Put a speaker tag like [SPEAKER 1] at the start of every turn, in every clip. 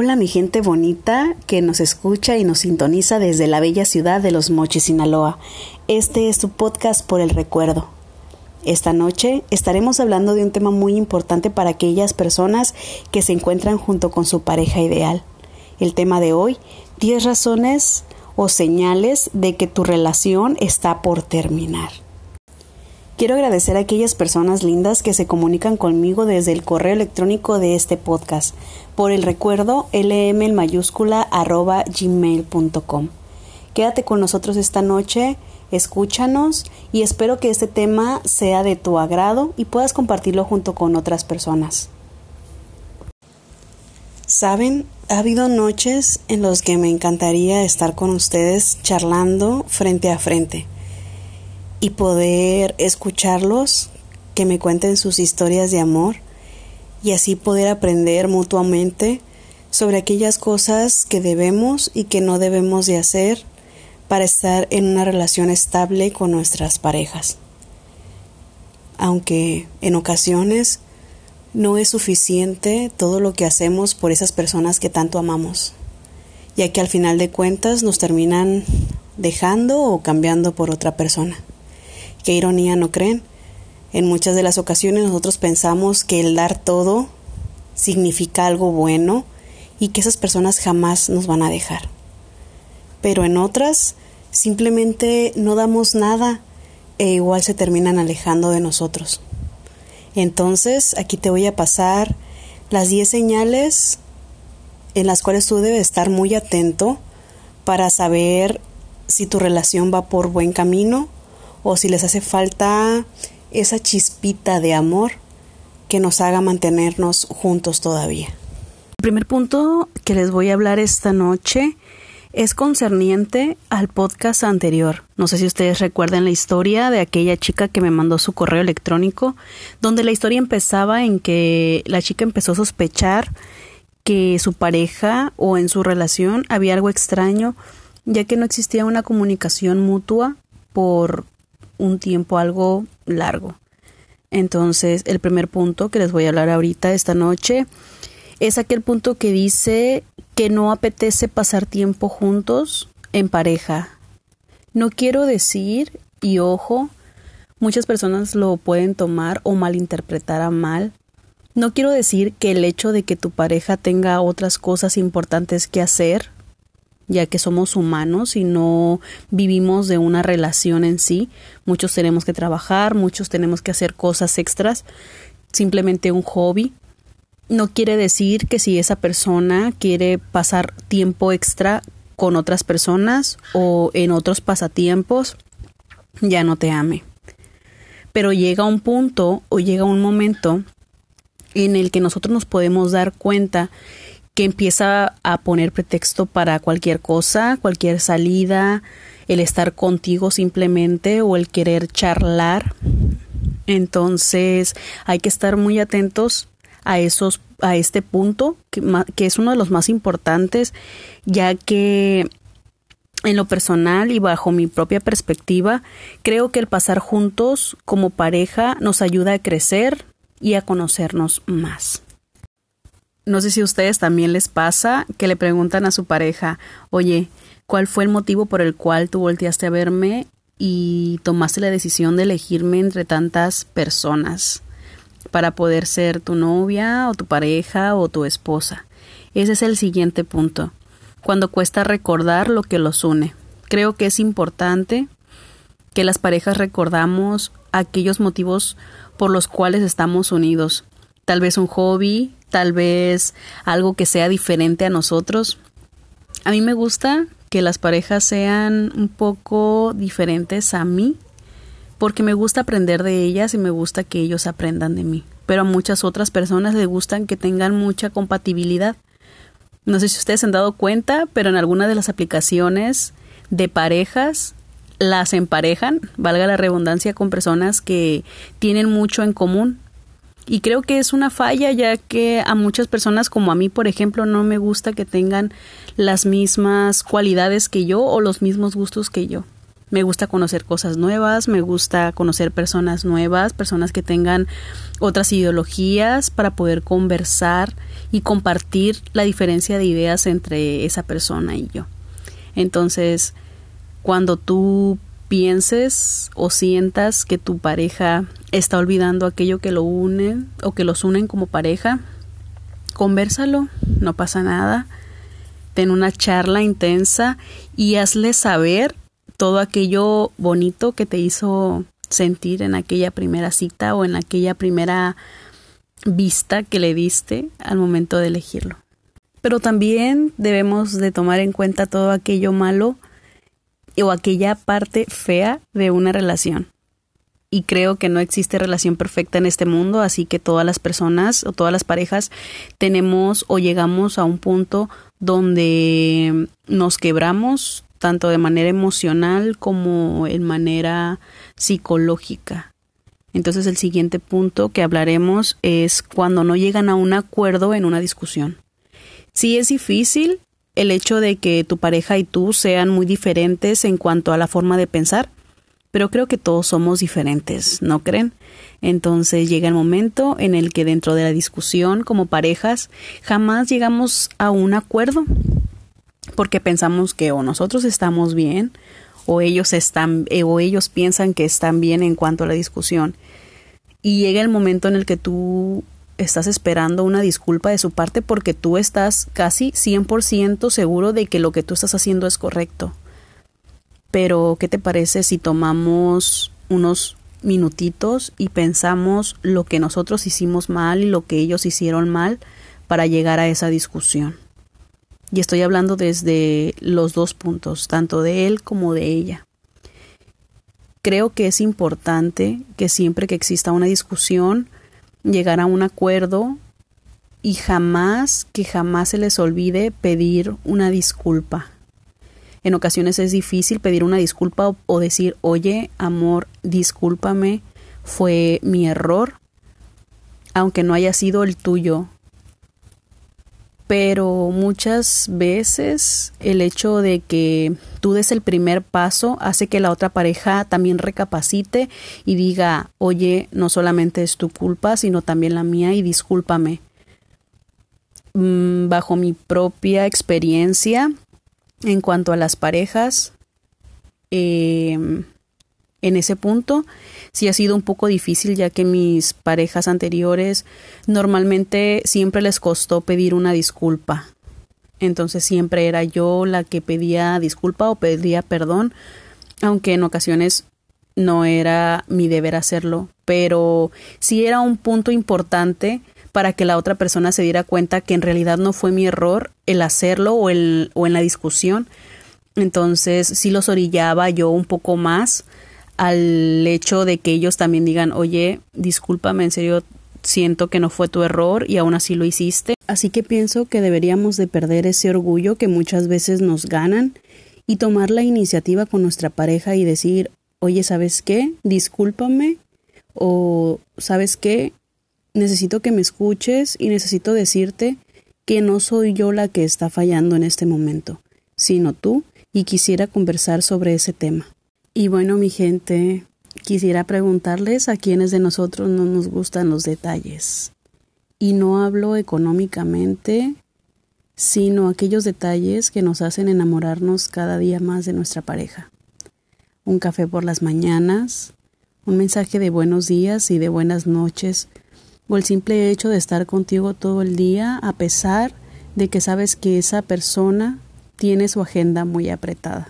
[SPEAKER 1] Hola mi gente bonita que nos escucha y nos sintoniza desde la bella ciudad de Los Mochis, Sinaloa. Este es tu podcast por el recuerdo. Esta noche estaremos hablando de un tema muy importante para aquellas personas que se encuentran junto con su pareja ideal. El tema de hoy, 10 razones o señales de que tu relación está por terminar. Quiero agradecer a aquellas personas lindas que se comunican conmigo desde el correo electrónico de este podcast por el recuerdo lm en mayúscula arroba gmail.com. Quédate con nosotros esta noche, escúchanos y espero que este tema sea de tu agrado y puedas compartirlo junto con otras personas. Saben, ha habido noches en las que me encantaría estar con ustedes charlando frente a frente y poder escucharlos, que me cuenten sus historias de amor y así poder aprender mutuamente sobre aquellas cosas que debemos y que no debemos de hacer para estar en una relación estable con nuestras parejas. Aunque en ocasiones no es suficiente todo lo que hacemos por esas personas que tanto amamos, ya que al final de cuentas nos terminan dejando o cambiando por otra persona. Qué ironía, ¿no creen? En muchas de las ocasiones nosotros pensamos que el dar todo significa algo bueno y que esas personas jamás nos van a dejar. Pero en otras simplemente no damos nada e igual se terminan alejando de nosotros. Entonces, aquí te voy a pasar las 10 señales en las cuales tú debes estar muy atento para saber si tu relación va por buen camino o si les hace falta esa chispita de amor que nos haga mantenernos juntos todavía. El primer punto que les voy a hablar esta noche es concerniente al podcast anterior. No sé si ustedes recuerdan la historia de aquella chica que me mandó su correo electrónico, donde la historia empezaba en que la chica empezó a sospechar que su pareja o en su relación había algo extraño, ya que no existía una comunicación mutua por un tiempo algo largo. Entonces, el primer punto que les voy a hablar ahorita esta noche es aquel punto que dice que no apetece pasar tiempo juntos en pareja. No quiero decir, y ojo, muchas personas lo pueden tomar o malinterpretar a mal. No quiero decir que el hecho de que tu pareja tenga otras cosas importantes que hacer ya que somos humanos y no vivimos de una relación en sí. Muchos tenemos que trabajar, muchos tenemos que hacer cosas extras, simplemente un hobby. No quiere decir que si esa persona quiere pasar tiempo extra con otras personas o en otros pasatiempos, ya no te ame. Pero llega un punto o llega un momento en el que nosotros nos podemos dar cuenta que empieza a poner pretexto para cualquier cosa, cualquier salida, el estar contigo simplemente o el querer charlar. Entonces hay que estar muy atentos a esos a este punto que, que es uno de los más importantes ya que en lo personal y bajo mi propia perspectiva, creo que el pasar juntos como pareja nos ayuda a crecer y a conocernos más. No sé si a ustedes también les pasa que le preguntan a su pareja, oye, ¿cuál fue el motivo por el cual tú volteaste a verme y tomaste la decisión de elegirme entre tantas personas para poder ser tu novia o tu pareja o tu esposa? Ese es el siguiente punto, cuando cuesta recordar lo que los une. Creo que es importante que las parejas recordamos aquellos motivos por los cuales estamos unidos. Tal vez un hobby, tal vez algo que sea diferente a nosotros. A mí me gusta que las parejas sean un poco diferentes a mí, porque me gusta aprender de ellas y me gusta que ellos aprendan de mí. Pero a muchas otras personas les gustan que tengan mucha compatibilidad. No sé si ustedes se han dado cuenta, pero en alguna de las aplicaciones de parejas las emparejan, valga la redundancia, con personas que tienen mucho en común y creo que es una falla ya que a muchas personas como a mí, por ejemplo, no me gusta que tengan las mismas cualidades que yo o los mismos gustos que yo. Me gusta conocer cosas nuevas, me gusta conocer personas nuevas, personas que tengan otras ideologías para poder conversar y compartir la diferencia de ideas entre esa persona y yo. Entonces, cuando tú pienses o sientas que tu pareja está olvidando aquello que lo une o que los unen como pareja, conversalo, no pasa nada. Ten una charla intensa y hazle saber todo aquello bonito que te hizo sentir en aquella primera cita o en aquella primera vista que le diste al momento de elegirlo. Pero también debemos de tomar en cuenta todo aquello malo o aquella parte fea de una relación. Y creo que no existe relación perfecta en este mundo, así que todas las personas o todas las parejas tenemos o llegamos a un punto donde nos quebramos, tanto de manera emocional como en manera psicológica. Entonces el siguiente punto que hablaremos es cuando no llegan a un acuerdo en una discusión. Sí es difícil el hecho de que tu pareja y tú sean muy diferentes en cuanto a la forma de pensar, pero creo que todos somos diferentes, ¿no creen? Entonces llega el momento en el que dentro de la discusión como parejas jamás llegamos a un acuerdo porque pensamos que o nosotros estamos bien o ellos están eh, o ellos piensan que están bien en cuanto a la discusión. Y llega el momento en el que tú estás esperando una disculpa de su parte porque tú estás casi 100% seguro de que lo que tú estás haciendo es correcto. Pero, ¿qué te parece si tomamos unos minutitos y pensamos lo que nosotros hicimos mal y lo que ellos hicieron mal para llegar a esa discusión? Y estoy hablando desde los dos puntos, tanto de él como de ella. Creo que es importante que siempre que exista una discusión, llegar a un acuerdo y jamás, que jamás se les olvide pedir una disculpa. En ocasiones es difícil pedir una disculpa o, decir, oye, amor, discúlpame, fue mi error, aunque no haya sido el tuyo, pero muchas veces el hecho de que tú des el primer paso hace que la otra pareja también recapacite y diga, oye, no solamente es tu culpa, sino también la mía y discúlpame. Mm, bajo mi propia experiencia en cuanto a las parejas, eh, en ese punto sí ha sido un poco difícil ya que mis parejas anteriores normalmente siempre les costó pedir una disculpa. Entonces siempre era yo la que pedía disculpa o pedía perdón, aunque en ocasiones no era mi deber hacerlo, pero sí era un punto importante para que la otra persona se diera cuenta que en realidad no fue mi error el hacerlo o, el, o en la discusión. Entonces sí los orillaba yo un poco más al hecho de que ellos también digan, oye, discúlpame, en serio, siento que no fue tu error y aún así lo hiciste. Así que pienso que deberíamos de perder ese orgullo que muchas veces nos ganan y tomar la iniciativa con nuestra pareja y decir, oye, ¿sabes qué? Discúlpame o ¿sabes qué? Necesito que me escuches y necesito decirte que no soy yo la que está fallando en este momento, sino tú y quisiera conversar sobre ese tema. Y bueno, mi gente, quisiera preguntarles a quienes de nosotros no nos gustan los detalles. Y no hablo económicamente, sino aquellos detalles que nos hacen enamorarnos cada día más de nuestra pareja. Un café por las mañanas, un mensaje de buenos días y de buenas noches, o el simple hecho de estar contigo todo el día a pesar de que sabes que esa persona tiene su agenda muy apretada.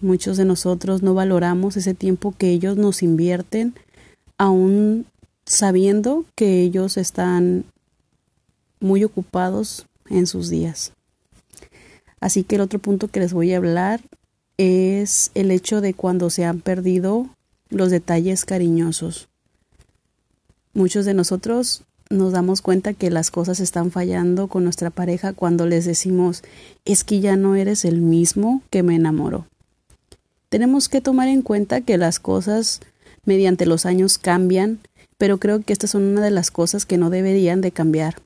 [SPEAKER 1] Muchos de nosotros no valoramos ese tiempo que ellos nos invierten, aún sabiendo que ellos están muy ocupados en sus días. Así que el otro punto que les voy a hablar es el hecho de cuando se han perdido los detalles cariñosos. Muchos de nosotros nos damos cuenta que las cosas están fallando con nuestra pareja cuando les decimos es que ya no eres el mismo que me enamoró. Tenemos que tomar en cuenta que las cosas mediante los años cambian, pero creo que estas son una de las cosas que no deberían de cambiar.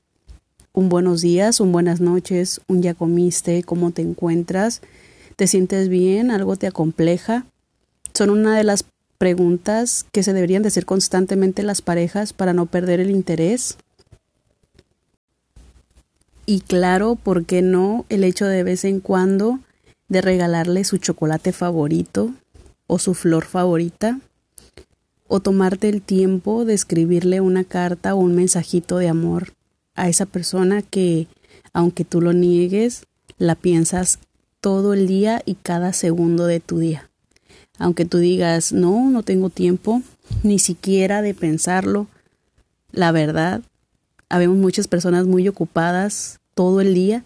[SPEAKER 1] Un buenos días, un buenas noches, un ya comiste, cómo te encuentras, ¿Te sientes bien? ¿Algo te acompleja? Son una de las preguntas que se deberían decir constantemente las parejas para no perder el interés. Y claro, ¿por qué no el hecho de vez en cuando de regalarle su chocolate favorito o su flor favorita? O tomarte el tiempo de escribirle una carta o un mensajito de amor a esa persona que, aunque tú lo niegues, la piensas todo el día y cada segundo de tu día. Aunque tú digas, no, no tengo tiempo, ni siquiera de pensarlo, la verdad, habemos muchas personas muy ocupadas todo el día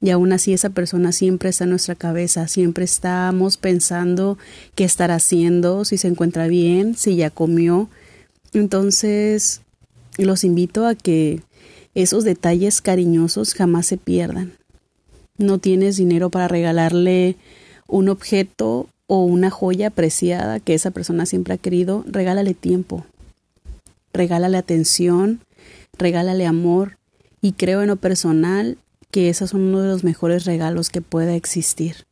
[SPEAKER 1] y aún así esa persona siempre está en nuestra cabeza, siempre estamos pensando qué estará haciendo, si se encuentra bien, si ya comió. Entonces, los invito a que esos detalles cariñosos jamás se pierdan. No tienes dinero para regalarle un objeto o una joya apreciada que esa persona siempre ha querido, regálale tiempo, regálale atención, regálale amor y creo en lo personal que esos son uno de los mejores regalos que pueda existir.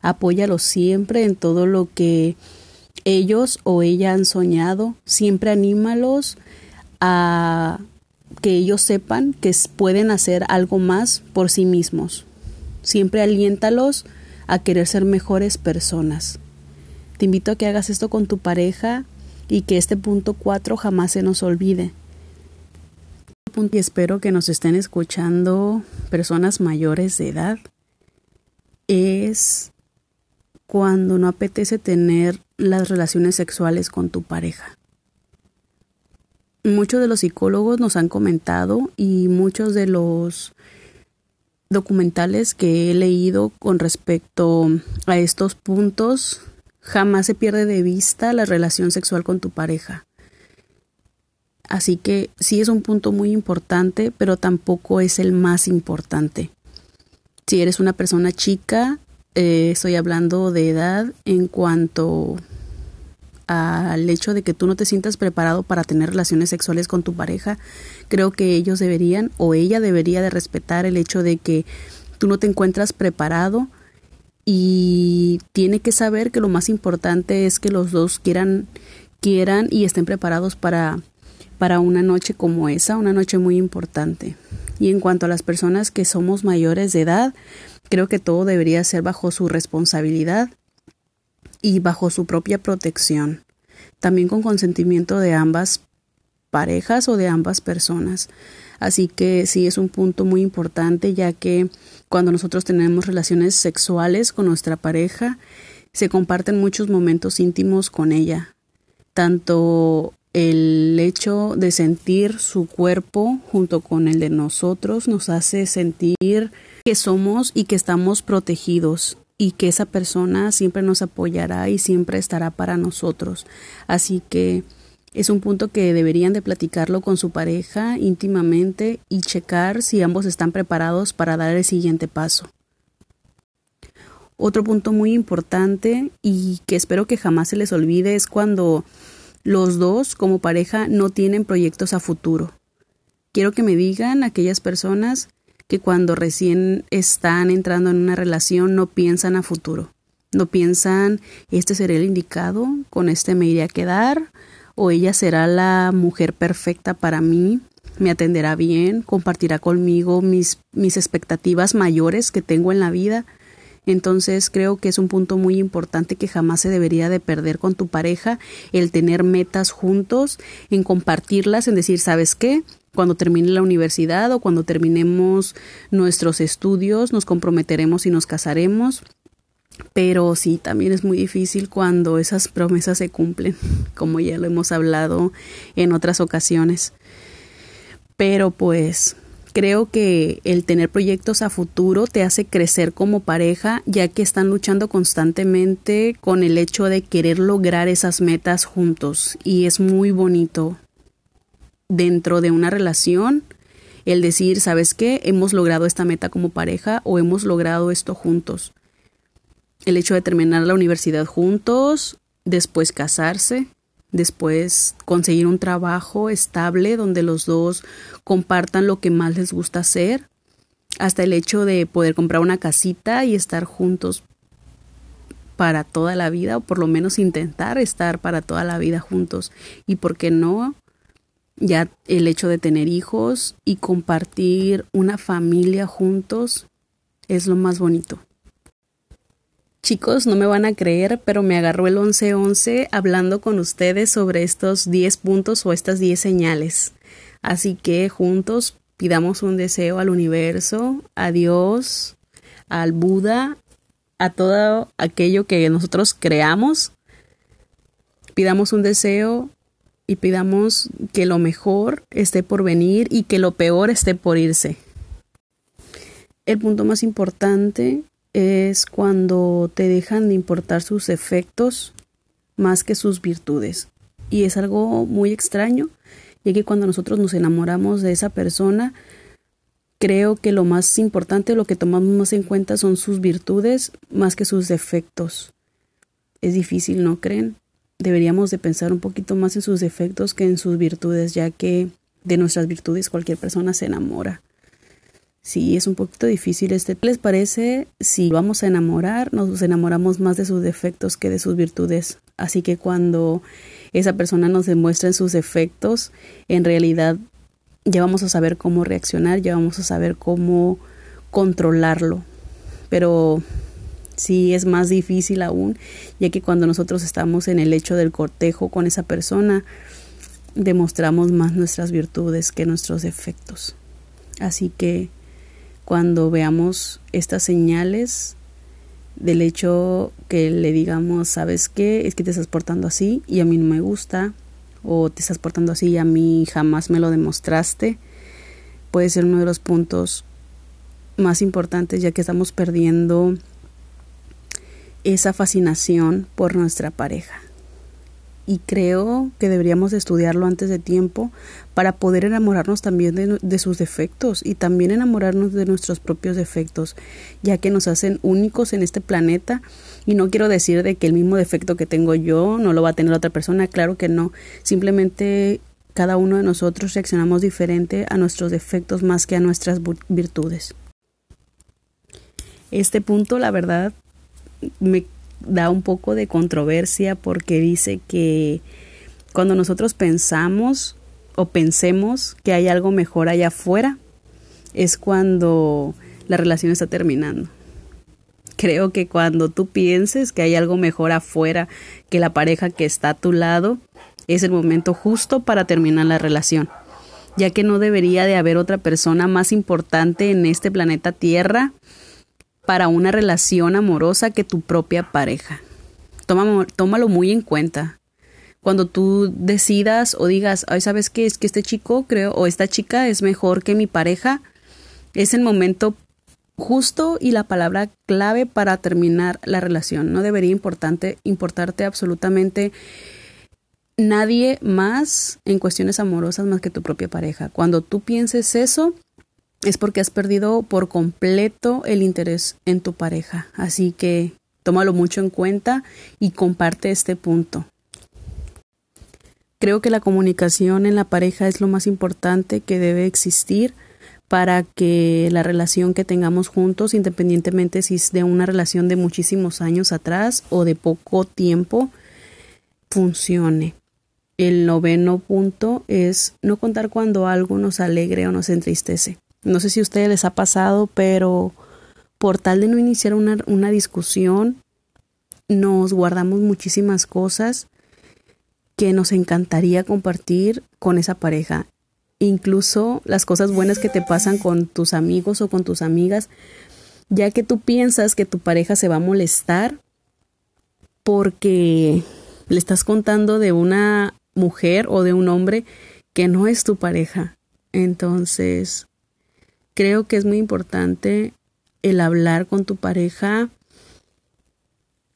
[SPEAKER 1] Apóyalo siempre en todo lo que ellos o ella han soñado, siempre anímalos a que ellos sepan que pueden hacer algo más por sí mismos. Siempre aliéntalos a querer ser mejores personas. Te invito a que hagas esto con tu pareja y que este punto 4 jamás se nos olvide. Y espero que nos estén escuchando personas mayores de edad. Es cuando no apetece tener las relaciones sexuales con tu pareja muchos de los psicólogos nos han comentado y muchos de los documentales que he leído con respecto a estos puntos, jamás se pierde de vista la relación sexual con tu pareja. Así que sí es un punto muy importante, pero tampoco es el más importante. Si eres una persona chica, eh, estoy hablando de edad en cuanto al hecho de que tú no te sientas preparado para tener relaciones sexuales con tu pareja, creo que ellos deberían o ella debería de respetar el hecho de que tú no te encuentras preparado y tiene que saber que lo más importante es que los dos quieran quieran y estén preparados para para una noche como esa, una noche muy importante. Y en cuanto a las personas que somos mayores de edad, creo que todo debería ser bajo su responsabilidad y bajo su propia protección, también con consentimiento de ambas parejas o de ambas personas. Así que sí es un punto muy importante ya que cuando nosotros tenemos relaciones sexuales con nuestra pareja, se comparten muchos momentos íntimos con ella, tanto el hecho de sentir su cuerpo junto con el de nosotros nos hace sentir que somos y que estamos protegidos y que esa persona siempre nos apoyará y siempre estará para nosotros. Así que es un punto que deberían de platicarlo con su pareja íntimamente y checar si ambos están preparados para dar el siguiente paso. Otro punto muy importante y que espero que jamás se les olvide es cuando los dos como pareja no tienen proyectos a futuro. Quiero que me digan aquellas personas que cuando recién están entrando en una relación no piensan a futuro. No piensan, este será el indicado, con este me iré a quedar, o ella será la mujer perfecta para mí, me atenderá bien, compartirá conmigo mis, mis expectativas mayores que tengo en la vida. Entonces creo que es un punto muy importante que jamás se debería de perder con tu pareja, el tener metas juntos, en compartirlas, en decir, ¿sabes qué? Cuando termine la universidad o cuando terminemos nuestros estudios nos comprometeremos y nos casaremos. Pero sí, también es muy difícil cuando esas promesas se cumplen, como ya lo hemos hablado en otras ocasiones. Pero pues creo que el tener proyectos a futuro te hace crecer como pareja, ya que están luchando constantemente con el hecho de querer lograr esas metas juntos. Y es muy bonito dentro de una relación el decir, ¿sabes qué? Hemos logrado esta meta como pareja o hemos logrado esto juntos. El hecho de terminar la universidad juntos, después casarse, después conseguir un trabajo estable donde los dos compartan lo que más les gusta hacer, hasta el hecho de poder comprar una casita y estar juntos para toda la vida o por lo menos intentar estar para toda la vida juntos y por qué no ya el hecho de tener hijos y compartir una familia juntos es lo más bonito. Chicos, no me van a creer, pero me agarró el 1111 hablando con ustedes sobre estos 10 puntos o estas 10 señales. Así que juntos pidamos un deseo al universo, a Dios, al Buda, a todo aquello que nosotros creamos. Pidamos un deseo y pidamos que lo mejor esté por venir y que lo peor esté por irse. El punto más importante es cuando te dejan de importar sus efectos más que sus virtudes. Y es algo muy extraño, ya que cuando nosotros nos enamoramos de esa persona, creo que lo más importante, lo que tomamos más en cuenta son sus virtudes más que sus defectos. Es difícil, ¿no creen? Deberíamos de pensar un poquito más en sus defectos que en sus virtudes, ya que de nuestras virtudes cualquier persona se enamora. Sí, es un poquito difícil este. ¿Qué les parece si vamos a enamorar? Nos enamoramos más de sus defectos que de sus virtudes. Así que cuando esa persona nos demuestra sus defectos, en realidad ya vamos a saber cómo reaccionar, ya vamos a saber cómo controlarlo. Pero sí es más difícil aún, ya que cuando nosotros estamos en el hecho del cortejo con esa persona, demostramos más nuestras virtudes que nuestros defectos. Así que cuando veamos estas señales del hecho que le digamos, ¿sabes qué? Es que te estás portando así y a mí no me gusta, o te estás portando así y a mí jamás me lo demostraste, puede ser uno de los puntos más importantes ya que estamos perdiendo esa fascinación por nuestra pareja. Y creo que deberíamos estudiarlo antes de tiempo para poder enamorarnos también de, sus defectos y también enamorarnos de nuestros propios defectos, ya que nos hacen únicos en este planeta. Y no quiero decir de que el mismo defecto que tengo yo no lo va a tener otra persona, claro que no, simplemente cada uno de nosotros reaccionamos diferente a nuestros defectos más que a nuestras virtudes. Este punto, la verdad, me da un poco de controversia porque dice que cuando nosotros pensamos o pensemos que hay algo mejor allá afuera, es cuando la relación está terminando. Creo que cuando tú pienses que hay algo mejor afuera que la pareja que está a tu lado, es el momento justo para terminar la relación, ya que no debería de haber otra persona más importante en este planeta Tierra para una relación amorosa que tu propia pareja. tómalo muy en cuenta. Cuando tú decidas o digas, ay, ¿sabes qué? Es que este chico, creo, o esta chica es mejor que mi pareja, es el momento justo y la palabra clave para terminar la relación. No debería importante, importarte absolutamente nadie más en cuestiones amorosas más que tu propia pareja. Cuando tú pienses eso, es porque has perdido por completo el interés en tu pareja. Así que tómalo mucho en cuenta y comparte este punto. Creo que la comunicación en la pareja es lo más importante que debe existir para que la relación que tengamos juntos, independientemente si es de una relación de muchísimos años atrás o de poco tiempo, funcione. El noveno punto es no contar cuando algo nos alegre o nos entristece. No sé si a ustedes les ha pasado, pero por tal de no iniciar una, una discusión, nos guardamos muchísimas cosas que nos encantaría compartir con esa pareja. Incluso las cosas buenas que te pasan con tus amigos o con tus amigas, ya que tú piensas que tu pareja se va a molestar porque le estás contando de una mujer o de un hombre que no es tu pareja. Entonces, creo que es muy importante el hablar con tu pareja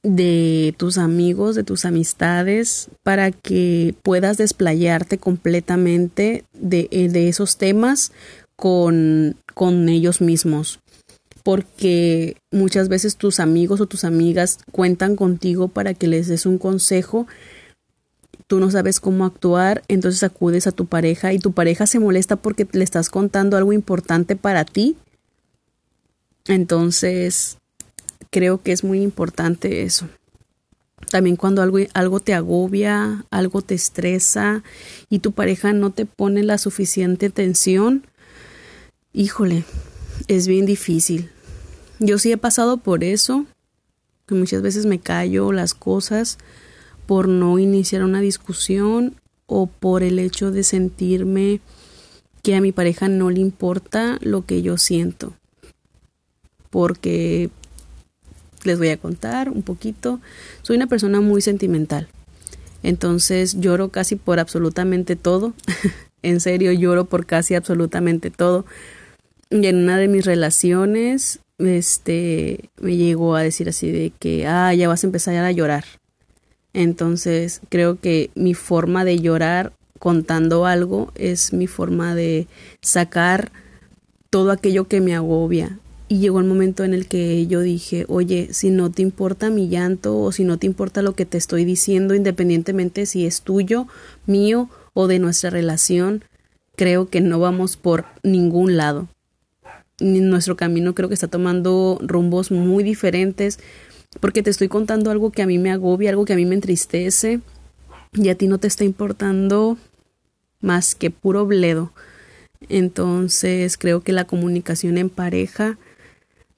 [SPEAKER 1] de tus amigos, de tus amistades, para que puedas desplayarte completamente de, eh, de esos temas con, con ellos mismos. Porque muchas veces tus amigos o tus amigas cuentan contigo para que les des un consejo tú no sabes cómo actuar, entonces acudes a tu pareja y tu pareja se molesta porque le estás contando algo importante para ti. Entonces, creo que es muy importante eso. También cuando algo, algo te agobia, algo te estresa y tu pareja no te pone la suficiente atención, híjole, es bien difícil. Yo sí he pasado por eso, que muchas veces me callo las cosas por no iniciar una discusión o por el hecho de sentirme que a mi pareja no le importa lo que yo siento. Porque les voy a contar un poquito. Soy una persona muy sentimental. Entonces lloro casi por absolutamente todo. en serio, lloro por casi absolutamente todo. Y en una de mis relaciones, este, me llegó a decir así de que, ah, ya vas a empezar a llorar. Entonces, creo que mi forma de llorar contando algo es mi forma de sacar todo aquello que me agobia. Y llegó el momento en el que yo dije, oye, si no te importa mi llanto o si no te importa lo que te estoy diciendo, independientemente si es tuyo, mío o de nuestra relación, creo que no vamos por ningún lado. Nuestro camino creo que está tomando rumbos muy diferentes porque te estoy contando algo que a mí me agobia, algo que a mí me entristece y a ti no te está importando más que puro bledo. Entonces creo que la comunicación en pareja,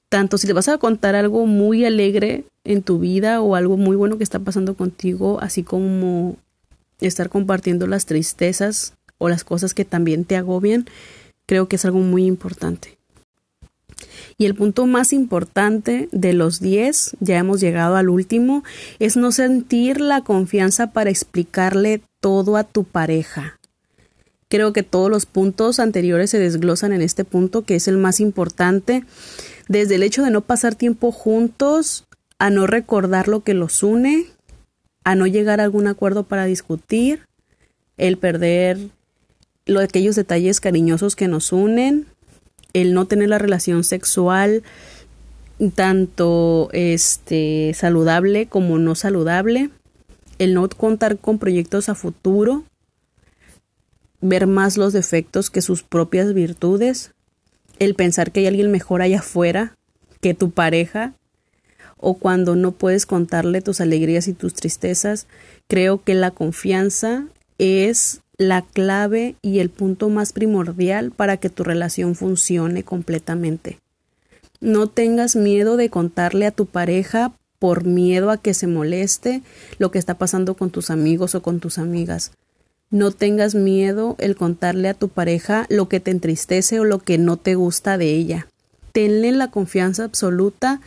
[SPEAKER 1] tanto si te vas a contar algo muy alegre en tu vida o algo muy bueno que está pasando contigo, así como estar compartiendo las tristezas o las cosas que también te agobian, creo que es algo muy importante. Y el punto más importante de los 10, ya hemos llegado al último, es no sentir la confianza para explicarle todo a tu pareja. Creo que todos los puntos anteriores se desglosan en este punto, que es el más importante, desde el hecho de no pasar tiempo juntos, a no recordar lo que los une, a no llegar a algún acuerdo para discutir, el perder lo, aquellos detalles cariñosos que nos unen, el no tener la relación sexual tanto este saludable como no saludable, el no contar con proyectos a futuro, ver más los defectos que sus propias virtudes, el pensar que hay alguien mejor allá afuera que tu pareja, o cuando no puedes contarle tus alegrías y tus tristezas, creo que la confianza es la clave y el punto más primordial para que tu relación funcione completamente. No tengas miedo de contarle a tu pareja por miedo a que se moleste lo que está pasando con tus amigos o con tus amigas. No tengas miedo el contarle a tu pareja lo que te entristece o lo que no te gusta de ella. Tenle la confianza absoluta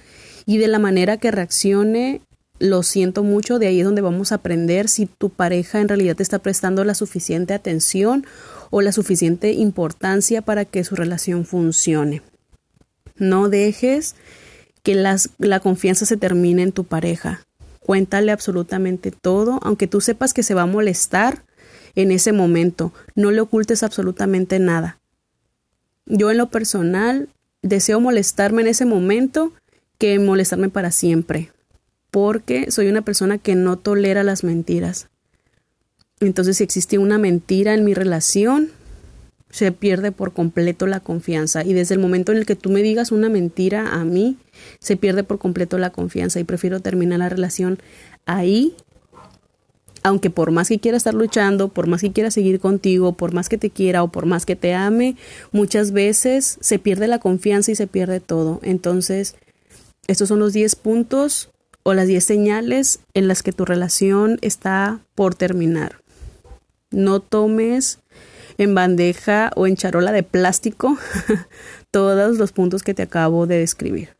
[SPEAKER 1] y de la manera que reaccione lo siento mucho, de ahí es donde vamos a aprender si tu pareja en realidad te está prestando la suficiente atención o la suficiente importancia para que su relación funcione. No dejes que la confianza se termine en tu pareja. Cuéntale absolutamente todo, aunque tú sepas que se va a molestar en ese momento. No le ocultes absolutamente nada. Yo en lo personal deseo molestarme en ese momento que molestarme para siempre porque soy una persona que no tolera las mentiras. Entonces, si existe una mentira en mi relación, se pierde por completo la confianza. Y desde el momento en el que tú me digas una mentira a mí, se pierde por completo la confianza y prefiero terminar la relación ahí. Aunque por más que quiera estar luchando, por más que quiera seguir contigo, por más que te quiera o por más que te ame, muchas veces se pierde la confianza y se pierde todo. Entonces, estos son los 10 puntos o las 10 señales en las que tu relación está por terminar. No tomes en bandeja o en charola de plástico todos los puntos que te acabo de describir.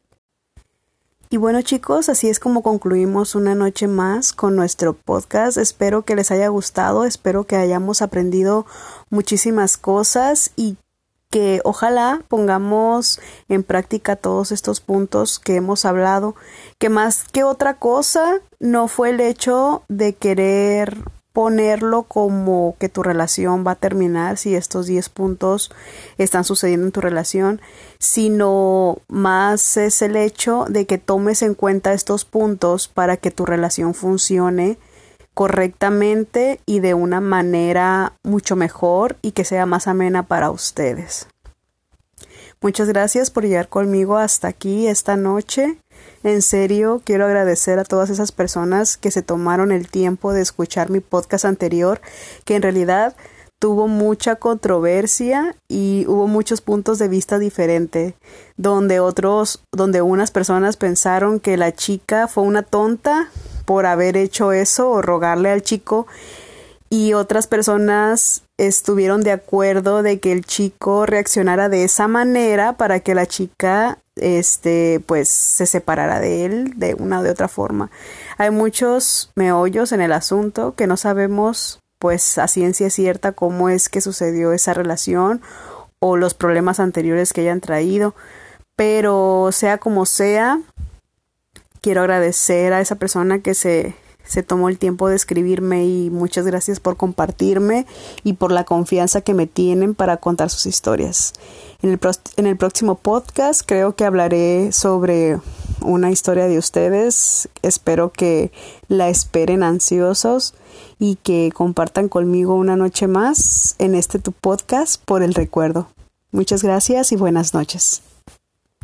[SPEAKER 1] Y bueno chicos, así es como concluimos una noche más con nuestro podcast. Espero que les haya gustado, espero que hayamos aprendido muchísimas cosas y que ojalá pongamos en práctica todos estos puntos que hemos hablado, que más que otra cosa no fue el hecho de querer ponerlo como que tu relación va a terminar si estos 10 puntos están sucediendo en tu relación, sino más es el hecho de que tomes en cuenta estos puntos para que tu relación funcione correctamente y de una manera mucho mejor y que sea más amena para ustedes. Muchas gracias por llegar conmigo hasta aquí esta noche. En serio, quiero agradecer a todas esas personas que se tomaron el tiempo de escuchar mi podcast anterior, que en realidad tuvo mucha controversia y hubo muchos puntos de vista diferentes, donde otros, donde unas personas pensaron que la chica fue una tonta por haber hecho eso o rogarle al chico y otras personas estuvieron de acuerdo de que el chico reaccionara de esa manera para que la chica este pues se separara de él de una o de otra forma. Hay muchos meollos en el asunto que no sabemos pues a ciencia cierta cómo es que sucedió esa relación o los problemas anteriores que hayan traído, pero sea como sea, quiero agradecer a esa persona que se se tomó el tiempo de escribirme y muchas gracias por compartirme y por la confianza que me tienen para contar sus historias. En el, en el próximo podcast creo que hablaré sobre una historia de ustedes. Espero que la esperen ansiosos y que compartan conmigo una noche más en este tu podcast por el recuerdo. Muchas gracias y buenas noches.